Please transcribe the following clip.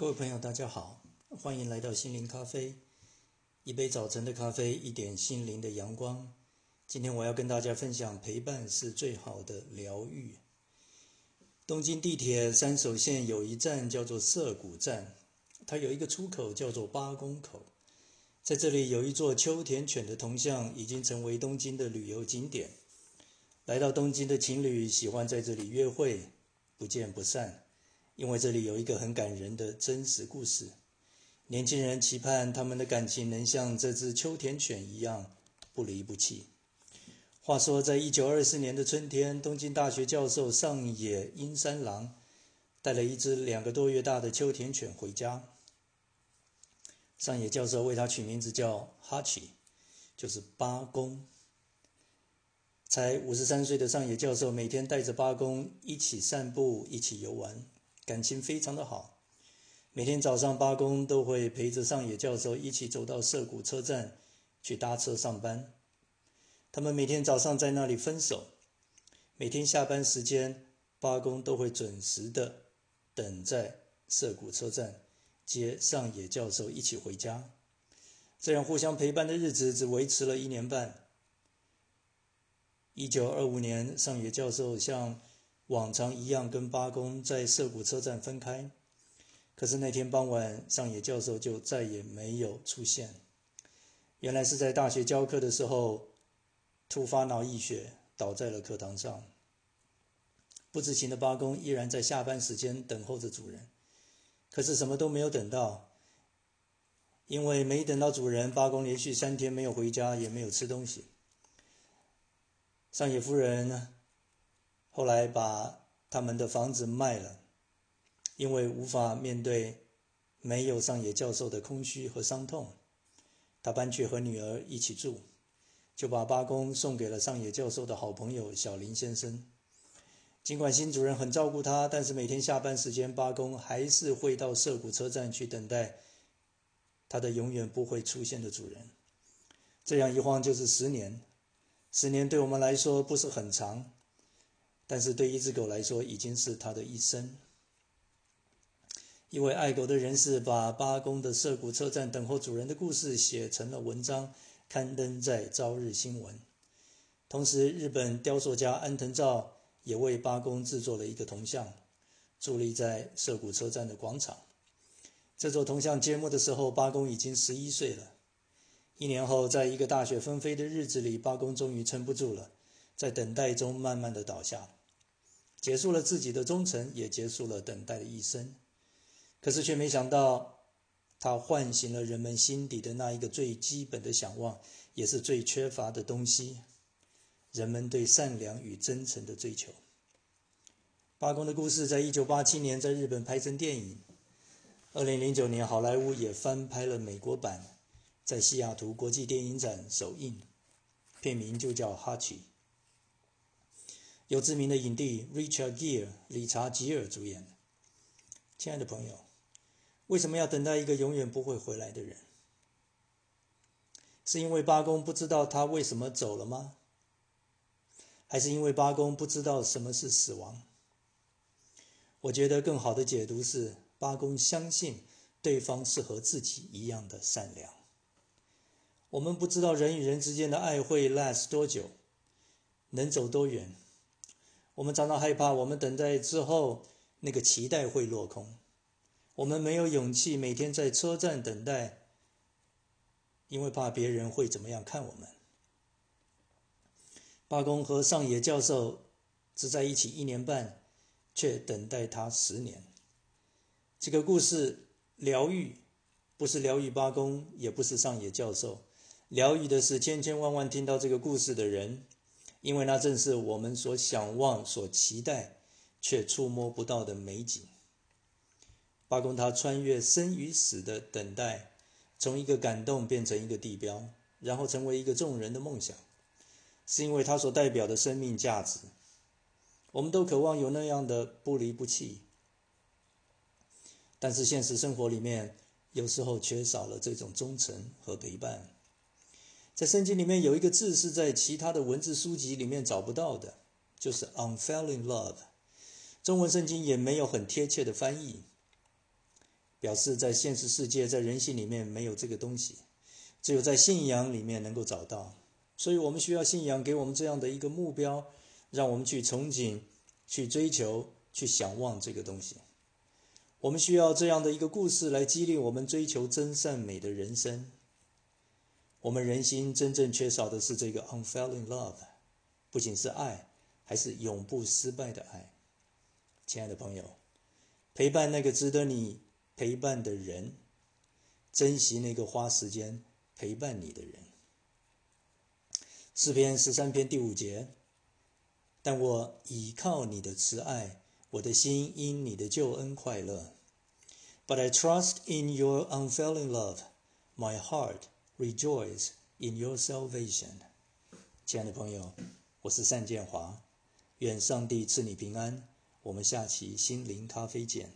各位朋友，大家好，欢迎来到心灵咖啡。一杯早晨的咖啡，一点心灵的阳光。今天我要跟大家分享，陪伴是最好的疗愈。东京地铁三手线有一站叫做涩谷站，它有一个出口叫做八公口，在这里有一座秋田犬的铜像，已经成为东京的旅游景点。来到东京的情侣喜欢在这里约会，不见不散。因为这里有一个很感人的真实故事，年轻人期盼他们的感情能像这只秋田犬一样不离不弃。话说，在一九二四年的春天，东京大学教授上野英三郎带了一只两个多月大的秋田犬回家。上野教授为它取名字叫哈奇，就是八公。才五十三岁的上野教授每天带着八公一起散步，一起游玩。感情非常的好，每天早上八公都会陪着上野教授一起走到涩谷车站去搭车上班。他们每天早上在那里分手，每天下班时间八公都会准时的等在涩谷车站接上野教授一起回家。这样互相陪伴的日子只维持了一年半。一九二五年，上野教授向往常一样，跟八公在涩谷车站分开。可是那天傍晚，上野教授就再也没有出现。原来是在大学教课的时候，突发脑溢血，倒在了课堂上。不知情的八公依然在下班时间等候着主人，可是什么都没有等到。因为没等到主人，八公连续三天没有回家，也没有吃东西。上野夫人？后来把他们的房子卖了，因为无法面对没有上野教授的空虚和伤痛，他搬去和女儿一起住，就把八公送给了上野教授的好朋友小林先生。尽管新主人很照顾他，但是每天下班时间，八公还是会到涩谷车站去等待他的永远不会出现的主人。这样一晃就是十年，十年对我们来说不是很长。但是对一只狗来说，已经是它的一生。一位爱狗的人士把八公的涩谷车站等候主人的故事写成了文章，刊登在《朝日新闻》。同时，日本雕塑家安藤照也为八公制作了一个铜像，伫立在涩谷车站的广场。这座铜像揭幕的时候，八公已经十一岁了。一年后，在一个大雪纷飞的日子里，八公终于撑不住了，在等待中慢慢的倒下。结束了自己的忠诚，也结束了等待的一生。可是却没想到，他唤醒了人们心底的那一个最基本的想望，也是最缺乏的东西——人们对善良与真诚的追求。八公的故事在一九八七年在日本拍成电影，二零零九年好莱坞也翻拍了美国版，在西雅图国际电影展首映，片名就叫《哈奇》。由知名的影帝 Richard Gere 理查吉尔主演。亲爱的朋友，为什么要等待一个永远不会回来的人？是因为八公不知道他为什么走了吗？还是因为八公不知道什么是死亡？我觉得更好的解读是，八公相信对方是和自己一样的善良。我们不知道人与人之间的爱会 last 多久，能走多远。我们常常害怕，我们等待之后，那个期待会落空。我们没有勇气每天在车站等待，因为怕别人会怎么样看我们。八公和上野教授只在一起一年半，却等待他十年。这个故事疗愈，不是疗愈八公，也不是上野教授，疗愈的是千千万万听到这个故事的人。因为那正是我们所想望、所期待却触摸不到的美景。八公他穿越生与死的等待，从一个感动变成一个地标，然后成为一个众人的梦想，是因为他所代表的生命价值。我们都渴望有那样的不离不弃，但是现实生活里面有时候缺少了这种忠诚和陪伴。在圣经里面有一个字是在其他的文字书籍里面找不到的，就是 unfailing love。中文圣经也没有很贴切的翻译。表示在现实世界，在人性里面没有这个东西，只有在信仰里面能够找到。所以我们需要信仰给我们这样的一个目标，让我们去憧憬、去追求、去想望这个东西。我们需要这样的一个故事来激励我们追求真善美的人生。我们人心真正缺少的是这个 unfailing love，不仅是爱，还是永不失败的爱。亲爱的朋友，陪伴那个值得你陪伴的人，珍惜那个花时间陪伴你的人。诗篇十三篇第五节，但我倚靠你的慈爱，我的心因你的救恩快乐。But I trust in your unfailing love, my heart. Rejoice in your salvation，亲爱的朋友，我是单建华，愿上帝赐你平安。我们下期心灵咖啡见。